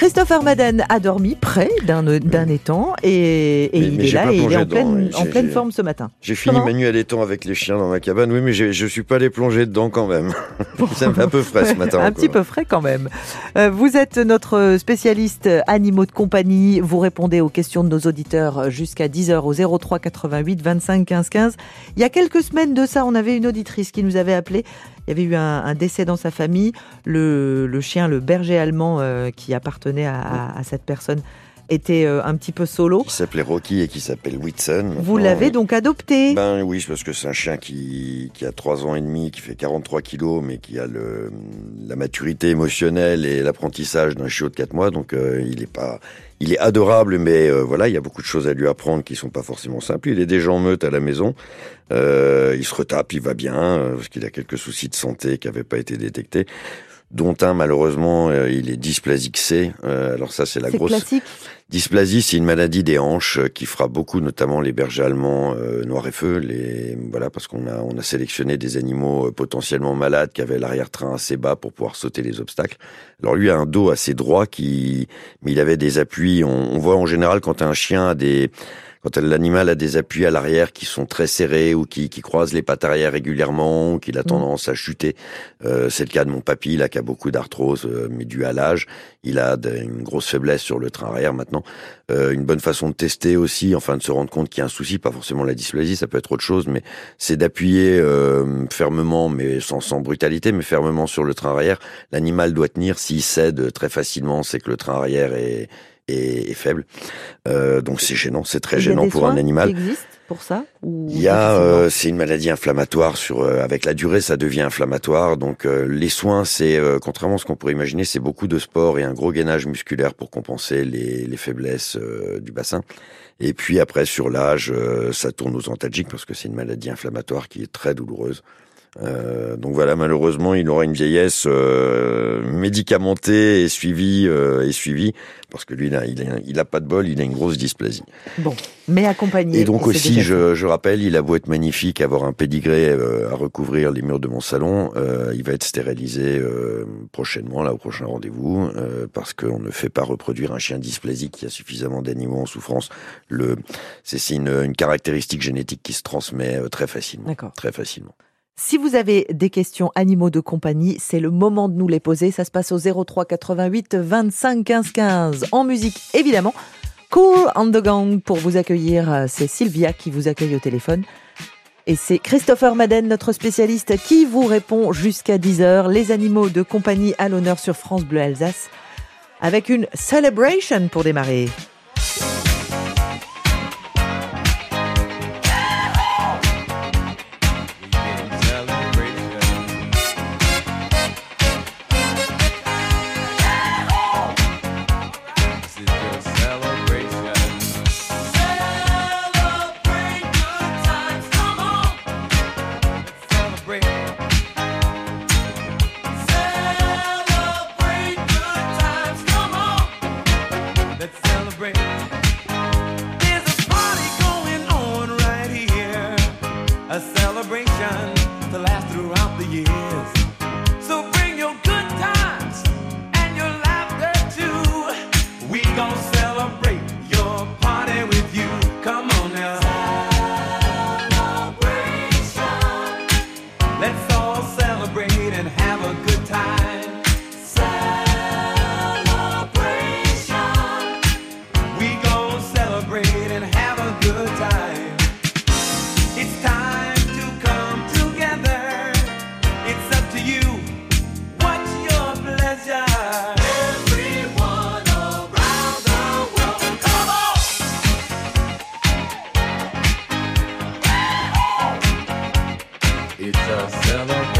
Christophe Armaden a dormi près d'un d'un étang et, et Mais- il mais est là et il est en pleine, en pleine forme ce matin. J'ai fini Comment ma nuit à l'étang avec les chiens dans ma cabane, oui, mais je suis pas allé plonger dedans quand même. Fait un peu frais ce matin. un encore. petit peu frais quand même. Euh, vous êtes notre spécialiste animaux de compagnie. Vous répondez aux questions de nos auditeurs jusqu'à 10h au 03 88 25 15 15. Il y a quelques semaines de ça, on avait une auditrice qui nous avait appelé. Il y avait eu un, décès dans sa famille. Le, chien, le berger allemand euh, qui appartenait à cette personne, était euh, un petit peu solo. Qui s'appelait Rocky et qui s'appelle Whitson. Vous l'avez donc adopté. Ben oui, parce que c'est un chien qui, qui a 3 ans et demi, qui fait 43 kilos, mais qui a le, la maturité émotionnelle et l'apprentissage d'un chiot de 4 mois. Donc euh, il est pas, il est adorable, mais euh, voilà, il y a beaucoup de choses à lui apprendre qui sont pas forcément simples. Il est déjà en meute à la maison. Euh, il se retape, il va bien, parce qu'il a quelques soucis de santé qui n'avaient pas été détectés. Dont un, malheureusement, euh, il est dysplasique C. Euh, alors ça, c'est la grosse... classique. Dysplasie, c'est une maladie des hanches euh, qui fera beaucoup, notamment les bergers allemands euh, noirs et feu. Les voilà, parce qu'on a on a sélectionné des animaux potentiellement malades qui avaient l'arrière-train assez bas pour pouvoir sauter les obstacles. Alors lui a un dos assez droit qui, mais il avait des appuis. On, on voit en général quand un chien a des quand l'animal a des appuis à l'arrière qui sont très serrés ou qui, qui croisent les pattes arrière régulièrement, ou qu'il a tendance à chuter. Euh, c'est le cas de mon papy, là, qui a beaucoup d'arthrose, euh, mais dû à l'âge. Il a une grosse faiblesse sur le train arrière maintenant. Euh, une bonne façon de tester aussi, enfin de se rendre compte qu'il y a un souci, pas forcément la dysplasie, ça peut être autre chose, mais c'est d'appuyer euh, fermement, mais sans, sans brutalité, mais fermement sur le train arrière. L'animal doit tenir. S'il cède très facilement, c'est que le train arrière est, est, est faible. Euh, donc c'est gênant, c'est très gênant pour un animal. qui existent pour ça ou Il y a, euh, c'est une maladie inflammatoire sur, euh, avec la durée, ça devient inflammatoire. Donc les soins, c'est contrairement à ce qu'on pourrait imaginer, c'est beaucoup de sport et un gros gainage musculaire pour compenser les, les faiblesses du bassin. Et puis après, sur l'âge, ça tourne aux antalgiques parce que c'est une maladie inflammatoire qui est très douloureuse. Euh, donc voilà, malheureusement, il aura une vieillesse euh, médicamentée et suivie euh, et suivie parce que lui, il a, il, a, il a pas de bol, il a une grosse dysplasie. Bon, mais accompagné. Et donc aussi, je, je rappelle, il a beau être magnifique, avoir un pédigré euh, à recouvrir les murs de mon salon, euh, il va être stérilisé euh, prochainement, là au prochain rendez-vous, euh, parce qu'on ne fait pas reproduire un chien dysplasique. Il y a suffisamment d'animaux en souffrance. Le, c'est c'est une, une caractéristique génétique qui se transmet euh, très facilement. D'accord. Très facilement. Si vous avez des questions animaux de compagnie, c'est le moment de nous les poser. Ça se passe au 03 88 25 15 15. En musique, évidemment. Cool on the Gang pour vous accueillir. C'est Sylvia qui vous accueille au téléphone. Et c'est Christopher Madden, notre spécialiste, qui vous répond jusqu'à 10h. Les animaux de compagnie à l'honneur sur France Bleu Alsace. Avec une celebration pour démarrer. It's a celebration.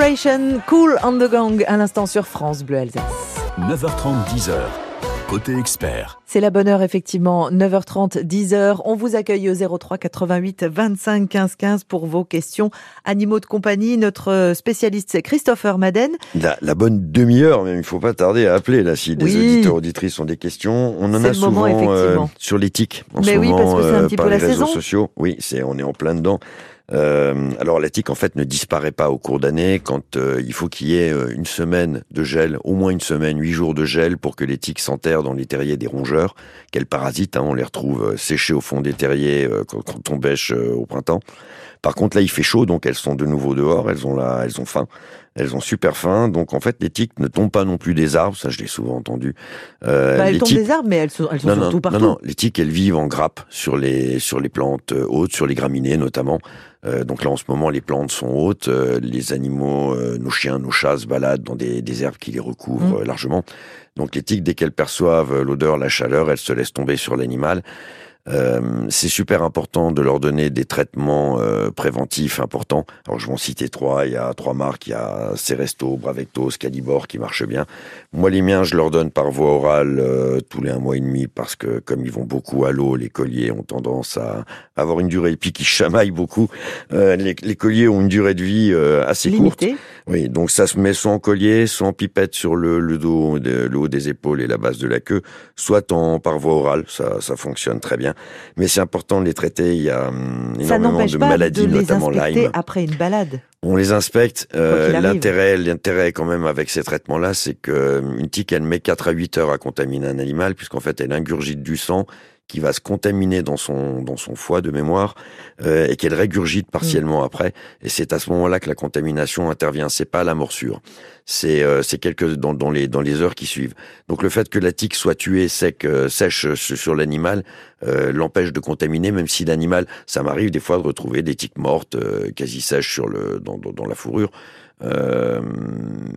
Celebration, Cool on the Gang, à l'instant sur France Bleu Alsace. 9h30, 10h. Côté expert, C'est la bonne heure, effectivement. 9h30, 10h. On vous accueille au 03 88 25 15 15 pour vos questions. Animaux de compagnie. Notre spécialiste, c'est Christopher Madden. La, la bonne demi-heure, même, il faut pas tarder à appeler là si des Oui. auditeurs auditrices ont des questions. On en a le moment, souvent euh, sur l'éthique en Mais ce oui, moment parce que c'est un euh, petit par peu les la réseaux saison. sociaux. Oui, c'est on est en plein dedans. Euh, alors l'éthique en fait ne disparaît pas au cours d'année quand euh, il faut qu'il y ait euh, une semaine de gel, au moins une semaine, huit jours de gel pour que l'éthique s'enterre dans les terriers des rongeurs. Quels parasites, hein, on les retrouve euh, séchés au fond des terriers euh, quand, quand on bêche euh, au printemps. Par contre là il fait chaud donc elles sont de nouveau dehors, elles ont la, elles ont faim. Elles ont super faim, donc en fait les tiques ne tombent pas non plus des arbres, ça je l'ai souvent entendu. Euh, Bah, elles les tombent tiques- des arbres, mais elles sont, elles sont non, surtout non, partout. non, non, les tiques, elles vivent en grappe sur les sur les plantes hautes, sur les graminées notamment. Euh, donc là, en ce moment, les plantes sont hautes, euh, les animaux, euh, nos chiens, nos chats se baladent dans des, des herbes qui les recouvrent Mm. euh, largement. Donc les tiques, dès qu'elles perçoivent euh, l'odeur, la chaleur, elles se laissent tomber sur l'animal. Euh, c'est super important de leur donner des traitements euh, préventifs importants. Alors je vais en citer trois. Il y a trois marques. Il y a Ceresto, Bravecto, Scalibor qui marchent bien. Moi, les miens, je leur donne par voie orale euh, tous les un mois et demi parce que comme ils vont beaucoup à l'eau, les colliers ont tendance à avoir une durée et puis qui chamaillent beaucoup. Euh, les, les colliers ont une durée de vie euh, assez courte. Limité. Oui, donc ça se met soit en collier, soit en pipette sur le, le dos, le haut des épaules et la base de la queue, soit en par voie orale. Ça, ça fonctionne très bien. Mais c'est important de les traiter. Il y a hum, énormément de pas maladies, de les notamment Lyme. après une balade. On les inspecte. Euh, l'intérêt, l'intérêt quand même avec ces traitements-là, c'est que euh, une tique, elle met 4 à 8 heures à contaminer un animal, puisqu'en fait, elle ingurgite du sang qui va se contaminer dans son dans son foie de mémoire euh, et qu'elle régurgite Mm. partiellement après. Et c'est à ce moment-là que la contamination intervient. C'est pas la morsure. C'est euh, c'est quelques dans, dans les dans les heures qui suivent. Donc le fait que la tique soit tuée sec euh, sèche sur sur l'animal euh, l'empêche de contaminer, même si l'animal, ça m'arrive des fois de retrouver des tiques mortes euh, quasi sèches sur le dans, dans, dans la fourrure. Euh,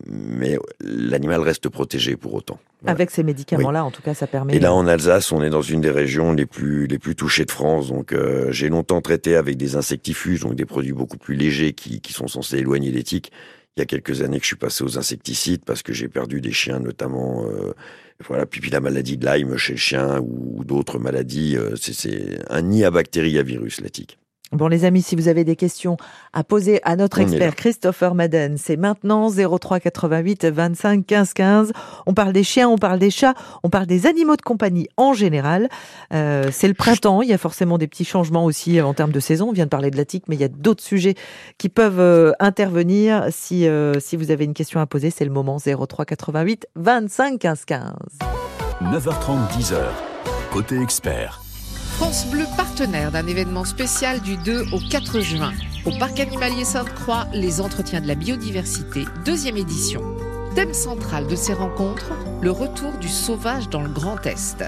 mais l'animal reste protégé pour autant. Voilà. Avec ces médicaments-là, en tout cas, ça permet. Et là, en Alsace, on est dans une des régions les plus les plus touchées de France. Donc, euh, j'ai longtemps traité avec des insectifuges, donc des produits beaucoup plus légers qui, qui sont censés éloigner les tiques. Il y a quelques années que je suis passé aux insecticides parce que j'ai perdu des chiens, notamment. Euh, voilà, puis, puis la maladie de Lyme chez le chien ou, ou d'autres maladies. euh, c'est- c'est un nid à bactéries, à virus, la tique. Bon, les amis, si vous avez des questions à poser à notre expert. Christopher Madden, c'est maintenant 03 88 25 15 15. On parle des chiens, on parle des chats, on parle des animaux de compagnie en général. Euh, c'est le printemps, il y a forcément des petits changements aussi en termes de saison. On vient de parler de la tique, mais il y a d'autres sujets qui peuvent euh, intervenir. Si, euh, si vous avez une question à poser, c'est le moment 03 88 25 15 15. 9h30, 10h. Côté expert, France Bleu, partenaire d'un événement spécial du 2 au 4 juin. Au Parc animalier Sainte-Croix, les entretiens de la biodiversité, deuxième édition. Thème central de ces rencontres, le retour du sauvage dans le Grand Est.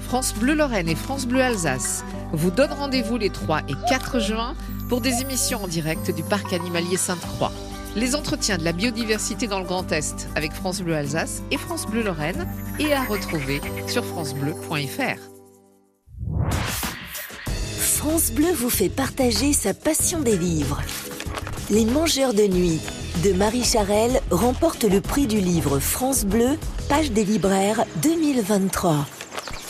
France Bleu Lorraine et France Bleu Alsace vous donnent rendez-vous les 3 et 4 juin pour des émissions en direct du Parc animalier Sainte-Croix. Les entretiens de la biodiversité dans le Grand Est avec France Bleu Alsace et France Bleu Lorraine et à retrouver sur francebleu.fr. France Bleu vous fait partager sa passion des livres. Les Mangeurs de nuit de Marie Charelle remporte le prix du livre France Bleu, page des libraires 2023.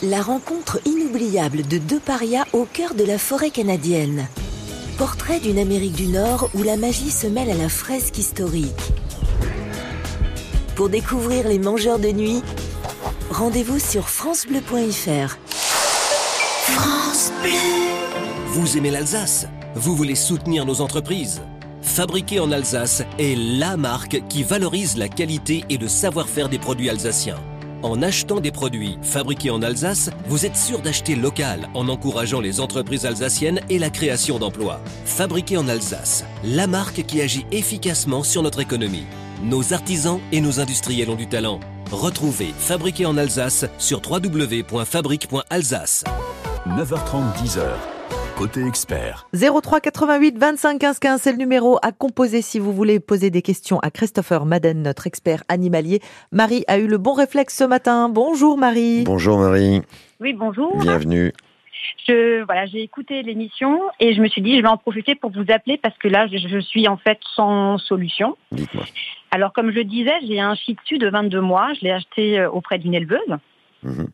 La rencontre inoubliable de deux parias au cœur de la forêt canadienne. Portrait d'une Amérique du Nord où la magie se mêle à la fresque historique. Pour découvrir les Mangeurs de nuit, rendez-vous sur francebleu.fr. Vous aimez l'Alsace? Vous voulez soutenir nos entreprises? Fabriqué en Alsace est LA marque qui valorise la qualité et le savoir-faire des produits alsaciens. En achetant des produits fabriqués en Alsace, vous êtes sûr d'acheter local en encourageant les entreprises alsaciennes et la création d'emplois. Fabriqué en Alsace, la marque qui agit efficacement sur notre économie. Nos artisans et nos industriels ont du talent. Retrouvez Fabriqué en Alsace sur www.fabrique.alsace. 9h30, 10h. Côté expert. 03 88 25 15 15, c'est le numéro à composer si vous voulez poser des questions à Christopher Madden, notre expert animalier. Marie a eu le bon réflexe ce matin. Bonjour Marie. Bonjour Marie, Oui, bonjour. bienvenue. Je voilà, j'ai écouté l'émission et je me suis dit je vais en profiter pour vous appeler parce que là je, je suis en fait sans solution. Dites-moi. Alors comme je le disais, j'ai un Shih Tzu de 22 mois, je l'ai acheté euh, auprès d'une éleveuse Mhm.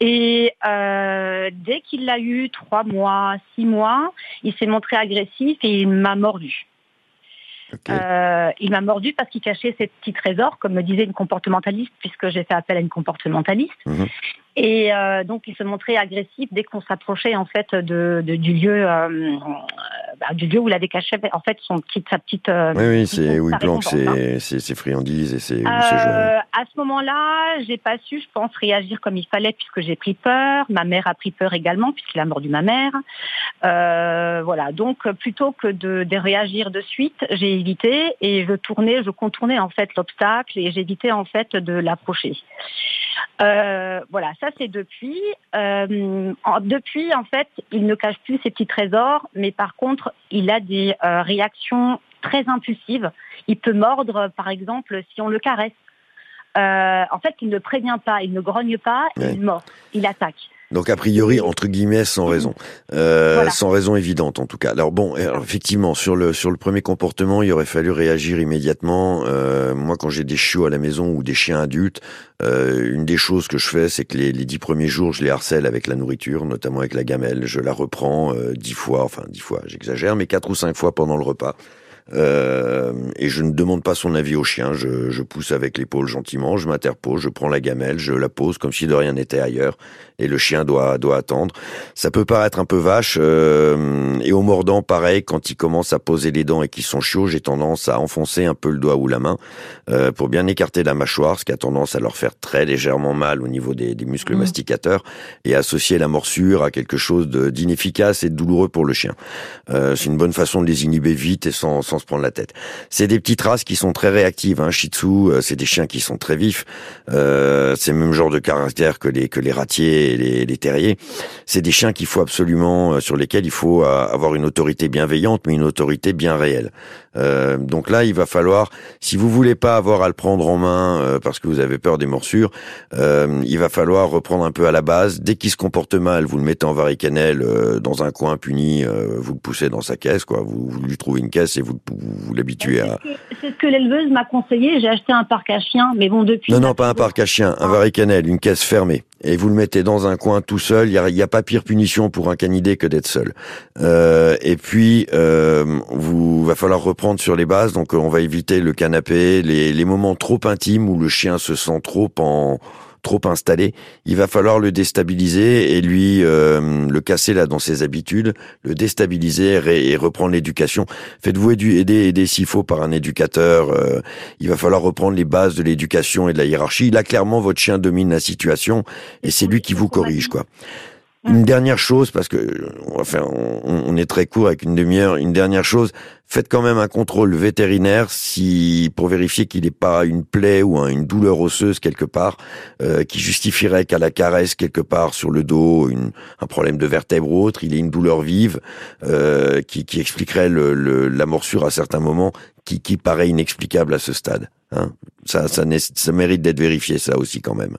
Et euh, dès qu'il l'a eu trois mois, six mois, il s'est montré agressif et il m'a mordu. Euh, il m'a mordu parce qu'il cachait ses petits trésors, comme me disait une comportementaliste, puisque j'ai fait appel à une comportementaliste. Mhm. Et euh, donc, il se montrait agressif dès qu'on s'approchait en fait de, de- du lieu, euh, bah, du lieu où il avait caché en fait son petit, sa petite. euh, Oui, oui, c'est où il planque ses, ses- ses friandises et ses, ses jouets. À ce moment-là, j'ai pas su, je pense, réagir comme il fallait puisque j'ai pris peur. Ma mère a pris peur également puisqu'il a mordu ma mère. Euh, voilà. Donc, plutôt que de, de réagir de suite, j'ai évité et je tournais, je contournais en fait l'obstacle et j'évitais en fait de l'approcher. Euh, voilà, ça c'est depuis. Euh, depuis, en fait, il ne cache plus ses petits trésors, mais par contre, il a des euh, réactions très impulsives. Il peut mordre, par exemple, si on le caresse. Euh, en fait, il ne prévient pas, il ne grogne pas, Ouais. il mord, il attaque. Donc a priori entre guillemets sans raison, Euh, Voilà. sans raison évidente en tout cas. Alors bon, alors, effectivement sur le sur le premier comportement, il aurait fallu réagir immédiatement. Euh, moi quand j'ai des chiots à la maison ou des chiens adultes, euh, une des choses que je fais, c'est que les, les dix premiers jours, je les harcèle avec la nourriture, notamment avec la gamelle. Je la reprends euh, dix fois, enfin dix fois, j'exagère, mais quatre ou cinq fois pendant le repas. Euh, et je ne demande pas son avis au chien, je, je pousse avec l'épaule gentiment, je m'interpose, je prends la gamelle, je la pose comme si de rien n'était ailleurs, et le chien doit doit attendre. Ça peut paraître un peu vache, euh, et au mordant, pareil, quand il commence à poser les dents et qu'ils sont chiots, j'ai tendance à enfoncer un peu le doigt ou la main euh, pour bien écarter la mâchoire, ce qui a tendance à leur faire très légèrement mal au niveau des, des muscles Mhm. masticateurs, et associer la morsure à quelque chose de- d'inefficace et de douloureux pour le chien. Euh, c'est une bonne façon de les inhiber vite et sans, sans se prendre la tête. C'est des petites races qui sont très réactives. Hein. Shih Tzu, euh, c'est des chiens qui sont très vifs. Euh, c'est le même genre de caractère que les que les ratiers et les, les terriers. C'est des chiens qu'il faut absolument euh, sur lesquels il faut euh, avoir une autorité bienveillante, mais une autorité bien réelle. Euh, donc là, il va falloir, si vous voulez pas avoir à le prendre en main euh, parce que vous avez peur des morsures, euh, il va falloir reprendre un peu à la base. Dès qu'il se comporte mal, vous le mettez en varicanelle euh, dans un coin puni, euh, vous le poussez dans sa caisse, quoi. Vous, vous lui trouvez une caisse et vous, vous, vous l'habituez à. C'est ce que- c'est ce que l'éleveuse m'a conseillé. J'ai acheté un parc à chiens, mais bon, depuis. Non, non, pas un parc à chiens, un varicanelle, une caisse fermée. Et vous le mettez dans un coin tout seul. Il y a, pas pire punition pour un canidé que d'être seul. Euh, et puis, euh, va falloir reprendre sur les bases. Donc, euh, on va éviter le canapé, les moments trop intimes où le chien se sent trop en trop installé. Il va falloir le déstabiliser et lui euh, le casser là dans ses habitudes, le déstabiliser et, reprendre l'éducation. Faites-vous édu- aider, aider s'il faut par un éducateur. euh, il va falloir reprendre les bases de l'éducation et de la hiérarchie. Là, clairement, votre chien domine la situation et c'est lui qui vous corrige, quoi. Une dernière chose, parce que on va faire, on, est très court avec une demi-heure. Une dernière chose, faites quand même un contrôle vétérinaire si pour vérifier qu'il n'est pas une plaie ou un- une douleur osseuse quelque part euh, qui justifierait qu'à la caresse quelque part sur le dos, une, un problème de vertèbre ou autre, il ait une douleur vive euh, qui, qui expliquerait le, le- la morsure à certains moments, qui, qui paraît inexplicable à ce stade. Hein. Ça, ça, ça mérite d'être vérifié, ça aussi quand même.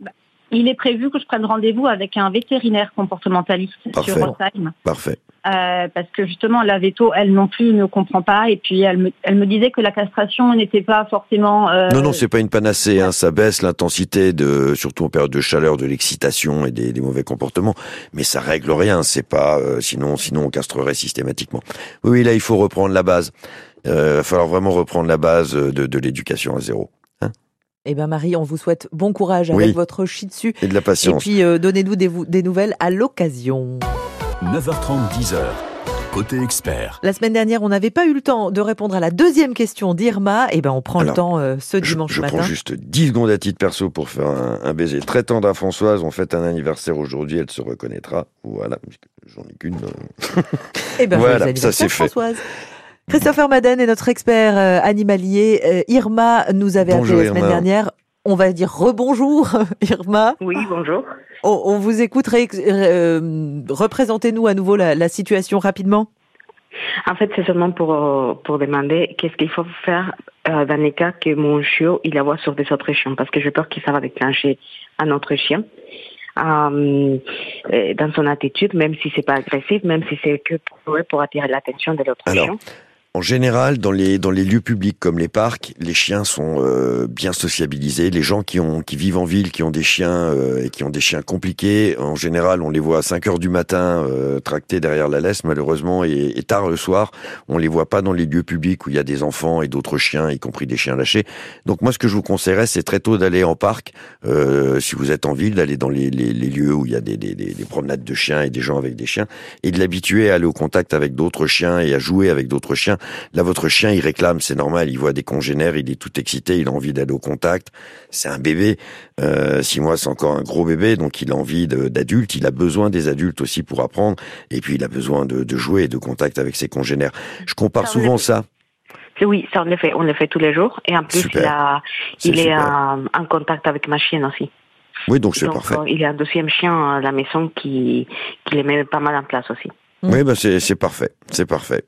Il est prévu que je prenne rendez-vous avec un vétérinaire comportementaliste Parfait. sur Rothsheim. Parfait. Euh, parce que justement la veto, elle non plus ne comprend pas. Et puis elle me, elle me disait que la castration n'était pas forcément. euh, Non, non, c'est pas une panacée. Hein. Ça baisse l'intensité de, surtout en période de chaleur, de l'excitation et des, des mauvais comportements. Mais ça règle rien. C'est pas, euh, sinon, sinon on castrerait systématiquement. Oui, oui, là, il faut reprendre la base. Euh, va falloir vraiment reprendre la base de, de l'éducation à zéro Eh ben Marie, on vous souhaite bon courage Oui. avec votre shih tzu. et de la Et patience. puis euh, donnez-nous des, nouvelles à l'occasion. 9h30, 10h. Côté expert. La semaine dernière, on n'avait pas eu le temps de répondre à la deuxième question d'Irma. Eh ben on prend Alors, le temps euh, ce Je, dimanche je matin. prends juste 10 secondes à titre perso pour faire un, un baiser très tendre à Françoise. On fête un anniversaire aujourd'hui, elle se reconnaîtra. Voilà, j'en ai qu'une. euh. Eh ben, Voilà, ça, c'est fait. Françoise. Christopher Madden est notre expert euh, animalier. Euh, Irma nous avait Bonjour, appelé la semaine Irma. dernière. On va dire rebonjour, Irma. Oui, bonjour. On, on vous écoute. euh, Représentez-nous à nouveau la, la situation rapidement. En fait, c'est seulement pour, euh, pour demander qu'est-ce qu'il faut faire euh, dans les cas que mon chiot il aboie sur des autres chiens, parce que j'ai peur que ça va déclencher un autre chien. Euh, dans son attitude, même si c'est pas agressif, même si c'est que pour, pour attirer l'attention de l'autre chien. En général, dans les dans les lieux publics comme les parcs, les chiens sont euh, bien sociabilisés. Les gens qui ont qui vivent en ville, qui ont des chiens euh, et qui ont des chiens compliqués, en général, on les voit à 5 heures du matin euh, tractés derrière la laisse, malheureusement, et, et tard le soir. On les voit pas dans les lieux publics où il y a des enfants et d'autres chiens, y compris des chiens lâchés. Donc moi, ce que je vous conseillerais, c'est très tôt d'aller en parc, euh, si vous êtes en ville, d'aller dans les, les, les lieux où il y a des, des, des, des promenades de chiens et des gens avec des chiens, et de l'habituer à aller au contact avec d'autres chiens et à jouer avec d'autres chiens. Là, votre chien, il réclame, c'est normal, il voit des congénères, il est tout excité, il a envie d'aller au contact. C'est un bébé, euh, six mois, c'est encore un gros bébé, donc il a envie d'adultes, il a besoin des adultes aussi pour apprendre, et puis il a besoin de, de jouer et de contact avec ses congénères. Je compare Ça, souvent ça. Oui, ça on le fait, on le fait tous les jours. Et en plus, Super. il, a, C'est il est en, en contact avec ma chienne aussi. Oui, donc c'est parfait. euh, il y a un deuxième chien à la maison qui, qui les met pas mal en place aussi. Mm. Oui, bah c'est parfait, c'est parfait.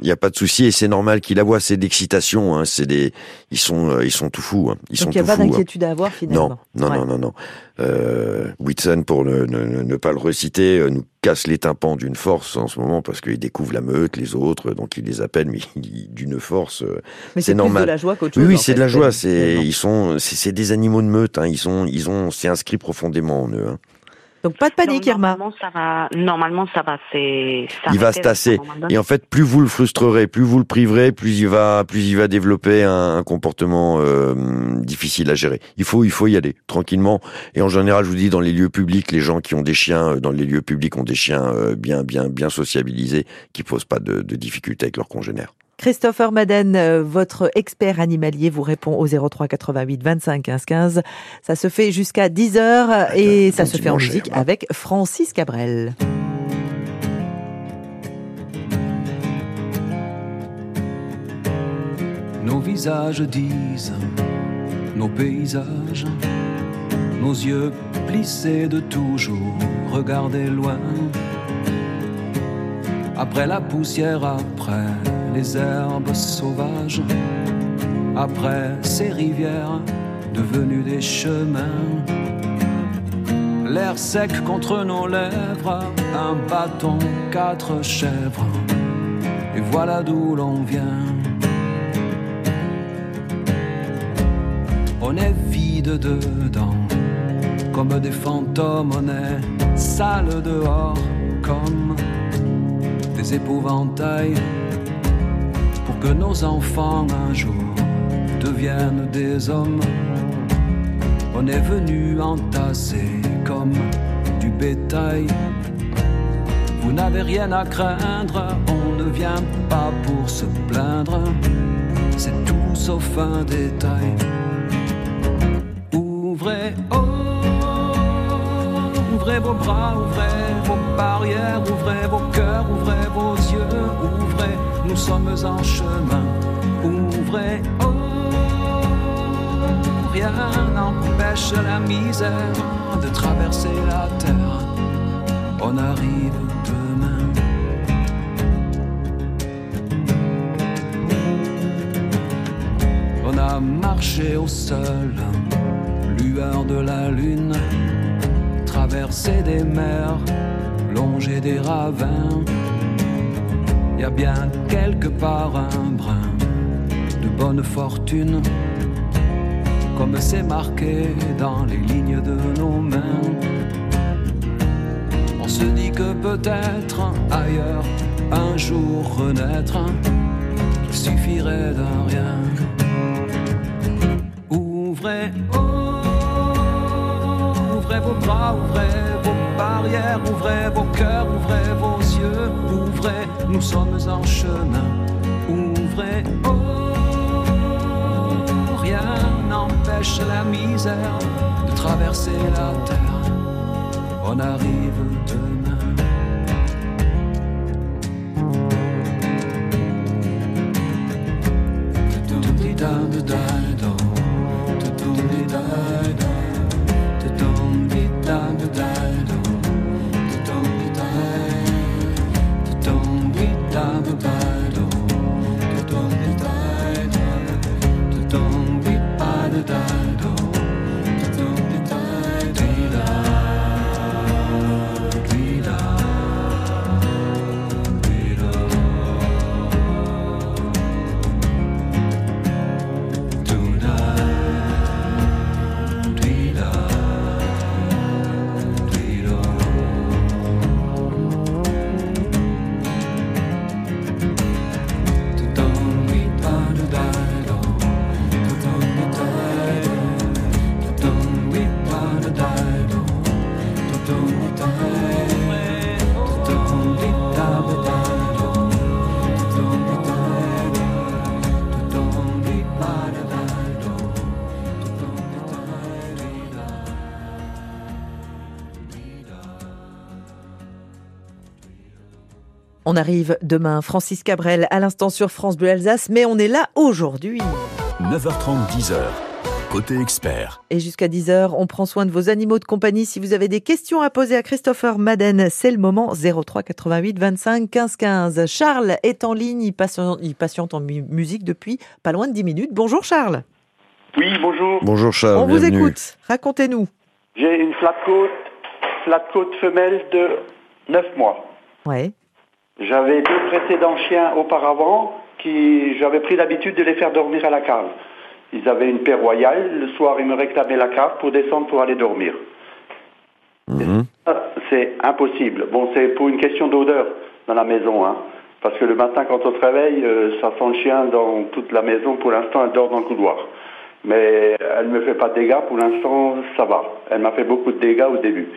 Il n'y a pas de souci et c'est normal qu'il aboie. C'est d'excitation. Hein. C'est des, ils sont, euh, ils sont tout fous. Hein. Ils sont Donc il n'y a pas hein. d'inquiétude à avoir finalement. Non, non, Ouais. non, non, non. Euh, Whitson, pour ne, ne, ne pas le reciter, euh, nous casse les tympans d'une force en ce moment parce qu'il découvre la meute, les autres, donc il les appelle, mais d'une force. euh, Mais c'est c'est normal. de la joie qu'autre Oui, chose. oui, en c'est de la joie. C'est, ils sont, c'est c'est des animaux de meute. Hein. Ils sont, ils ont, c'est inscrit profondément en eux. Donc pas de panique, Non, Irma. Normalement, ça va. Normalement, ça va. C'est. Il va se tasser. Et en fait, plus vous le frustrerez, plus vous le priverez, plus il va, plus il va développer un, un comportement euh, difficile à gérer. Il faut, il faut y aller tranquillement. Et en général, je vous dis, dans les lieux publics, les gens qui ont des chiens, euh, dans les lieux publics, ont des chiens euh, bien, bien, bien sociabilisés, qui posent pas de, de difficultés avec leurs congénères. Christopher Madden, euh, votre expert animalier, vous répond au 03 88 25 15 15. Ça se fait jusqu'à 10 heures et ça se fait en musique avec Francis Cabrel. Nos visages disent, nos paysages, nos yeux plissés de toujours regarder loin. Après la poussière, après les herbes sauvages, après ces rivières devenues des chemins. L'air sec contre nos lèvres, un bâton, quatre chèvres, et voilà d'où l'on vient. On est vide dedans, comme des fantômes, on est sale dehors, comme des épouvantails, que nos enfants un jour deviennent des hommes. On est venu entasser comme du bétail. Vous n'avez rien à craindre, on ne vient pas pour se plaindre, c'est tout sauf un détail. Ouvrez, oh, ouvrez vos bras, ouvrez vos barrières, ouvrez vos cœurs, ouvrez vos nous sommes en chemin. Ouvrez, oh, rien n'empêche la misère de traverser la terre. On arrive demain. On a marché au sol, lueur de la lune, traversé des mers, longé des ravins. Y a bien quelque part un brin de bonne fortune, comme c'est marqué dans les lignes de nos mains. On se dit que peut-être ailleurs, un jour renaître, qu'il suffirait d'un rien. Ouvrez, ouvrez vos bras, ouvrez vos barrières, ouvrez vos cœurs, ouvrez vos ouvrez, nous sommes en chemin. Ouvrez, oh, rien n'empêche la misère de traverser la terre. On arrive demain. On arrive demain, Francis Cabrel, à l'instant sur France Bleu Alsace, mais on est là aujourd'hui. 9h30, 10h. Côté expert. Et jusqu'à 10h, on prend soin de vos animaux de compagnie. Si vous avez des questions à poser à Christopher Madden, c'est le moment 03 88 25 15 15. Charles est en ligne, il patiente, il patiente en mu- musique depuis pas loin de 10 minutes. Bonjour Charles. Oui, bonjour. Bonjour Charles, on vous écoute. Racontez-nous. J'ai une flat côte, flat côte femelle de 9 mois. Ouais. J'avais deux précédents chiens auparavant qui j'avais pris l'habitude de les faire dormir à la cave. Ils avaient une paix royale. Le soir, ils me réclamaient la cave pour descendre pour aller dormir. Mhm. C'est impossible. Bon, c'est pour une question d'odeur dans la maison, hein. Parce que le matin, quand on se réveille, euh, ça sent le chien dans toute la maison. Pour l'instant, elle dort dans le couloir. Mais elle ne me fait pas de dégâts. Pour l'instant, ça va. Elle m'a fait beaucoup de dégâts au début.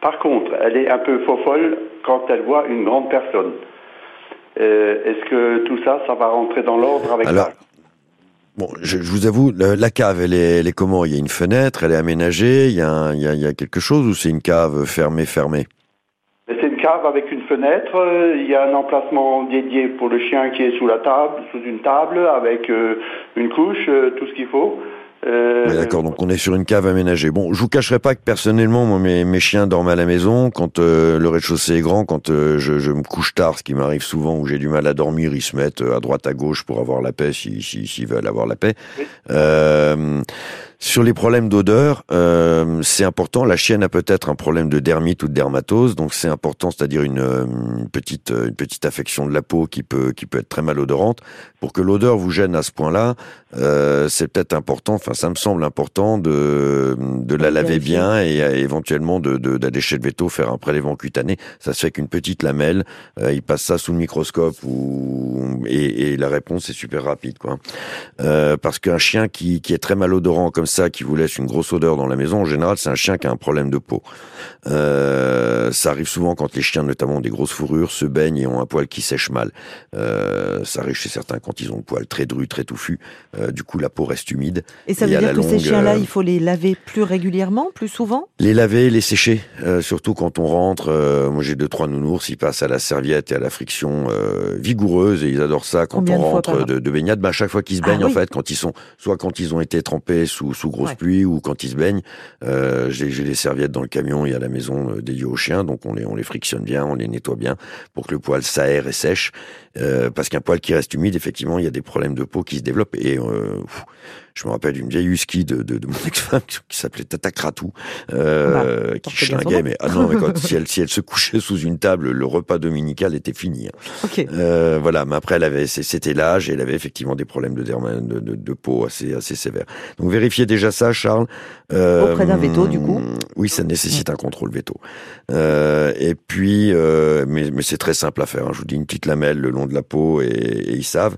Par contre, elle est un peu faux-folle quand elle voit une grande personne. Euh, Est-ce que tout ça, ça va rentrer dans l'ordre avec Alors, ça Bon, je, je vous avoue, le- la cave, elle est, elle est comment? Il y a une fenêtre, elle est aménagée, il y a, un- il y a, il y a quelque chose ou c'est une cave fermée, fermée? C'est une cave avec une fenêtre. euh, Il y a un emplacement dédié pour le chien qui est sous la table, sous une table, avec euh, une couche, euh, tout ce qu'il faut. Euh, Ouais, D'accord, donc on est sur une cave aménagée. Bon, je vous cacherai pas que personnellement, moi, mes, mes chiens dorment à la maison. Quand euh, le rez-de-chaussée est grand, quand euh, je, je me couche tard, ce qui m'arrive souvent, où j'ai du mal à dormir, ils se mettent à droite, à gauche pour avoir la paix, s'ils si, s'ils veulent avoir la paix. Sur les problèmes d'odeur, euh, c'est important. La chienne a peut-être un problème de dermite ou de dermatose, donc c'est important, c'est-à-dire une, euh, une petite euh, une petite affection de la peau qui peut qui peut être très malodorante. Pour que l'odeur vous gêne à ce point-là, euh, c'est peut-être important. Enfin, ça me semble important de de la laver vérifier. bien et euh, éventuellement de de- d'aller chez le veto faire un prélèvement cutané. Ça se fait qu'une petite lamelle. Euh, il passe ça sous le microscope ou et, et la réponse est super rapide, quoi. Euh, parce qu'un chien qui, qui est très malodorant comme ça, qui vous laisse une grosse odeur dans la maison, en général, c'est un chien qui a un problème de peau. Euh, ça arrive souvent quand les chiens, notamment ont des grosses fourrures, se baignent et ont un poil qui sèche mal. Euh, ça arrive chez certains quand ils ont le poil très dru, très touffu. Du coup, la peau reste humide. Et ça veut dire que ces chiens-là, il faut les laver plus régulièrement, plus souvent? Les laver, les sécher, surtout quand on rentre. moi, j'ai deux trois nounours, ils passent à la serviette et à la friction vigoureuse et ils adorent ça quand Combien on rentre de, de baignade. Bah, à chaque fois qu'ils se Ah baignent, en oui. fait, quand ils sont soit quand ils ont été trempés sous sous grosse Ouais. pluie ou quand ils se baignent, euh, j'ai j'ai les serviettes dans le camion et à la maison euh, dédiées aux chiens, donc on les on les frictionne bien, on les nettoie bien pour que le poil s'aère et sèche. Euh, parce qu'un poil qui reste humide, effectivement, il y a des problèmes de peau qui se développent. Et euh, pff, je me rappelle d'une vieille husky de, de, de mon ex-femme qui s'appelait Tata Kratou, euh, qui son schlinguait. nom. Mais ah non, mais quand, si elle si elle se couchait sous une table, le repas dominical était fini. hein. Ok. Euh, voilà, mais après, elle avait, c'était l'âge et elle avait effectivement des problèmes de, de, de, de peau assez, assez sévères. Donc vérifiez déjà ça, Charles. Euh, Auprès d'un veto, du coup. Oui, ça nécessite un contrôle veto. Euh, et puis, euh, mais, mais c'est très simple à faire. hein. Je vous dis une petite lamelle le long de la peau et, et ils savent.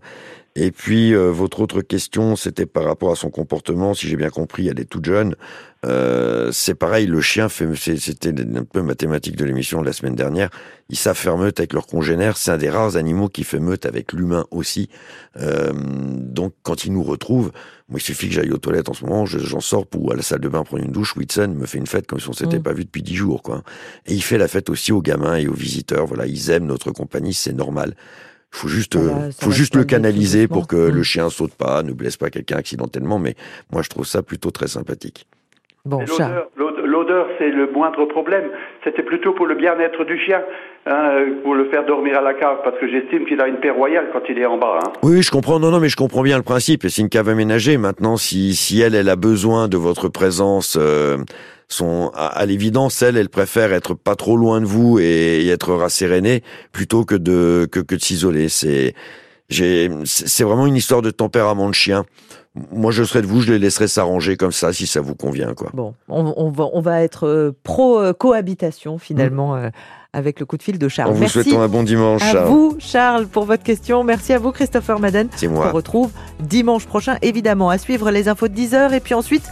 Et puis, euh, votre autre question, c'était par rapport à son comportement. Si j'ai bien compris, elle est toute jeune. Euh, c'est pareil, le chien fait, c'était un peu mathématique de l'émission de la semaine dernière. Ils savent faire meute avec leurs congénères. C'est un des rares animaux qui fait meute avec l'humain aussi. Euh, donc, quand ils nous retrouvent, moi, il suffit que j'aille aux toilettes en ce moment, je- j'en sors pour à la salle de bain prendre une douche. Whitson me fait une fête comme si on s'était Mm. pas vu depuis dix jours, quoi. Et il fait la fête aussi aux gamins et aux visiteurs. Voilà, ils aiment notre compagnie, c'est normal. Faut juste, euh, faut juste le canaliser pour que le Mm. chien saute pas, ne blesse pas quelqu'un accidentellement. Mais moi, je trouve ça plutôt très sympathique. Bon. L'odeur, l'ode- l'odeur, c'est le moindre problème. C'était plutôt pour le bien-être du chien, hein, pour le faire dormir à la cave, parce que j'estime qu'il a une paix royale quand il est en bas. hein. Oui, je comprends. Non, non, mais je comprends bien le principe. Et c'est une cave aménagée. Maintenant, si, si elle, elle a besoin de votre présence, euh, son, à, à l'évidence, elle, elle préfère être pas trop loin de vous et, et être rassérénée plutôt que de, que, que de s'isoler. C'est, j'ai, c'est vraiment une histoire de tempérament de chien. Moi, je serais de vous, je les laisserais s'arranger comme ça, si ça vous convient, quoi. Bon, on, on va, on va être euh, pro cohabitation finalement euh, avec le coup de fil de Charles. En vous souhaitant un bon dimanche, à Charles. vous, Charles, pour votre question. Merci à vous, Christopher Madden. C'est moi. On retrouve dimanche prochain, évidemment, à suivre les infos de 10h et puis ensuite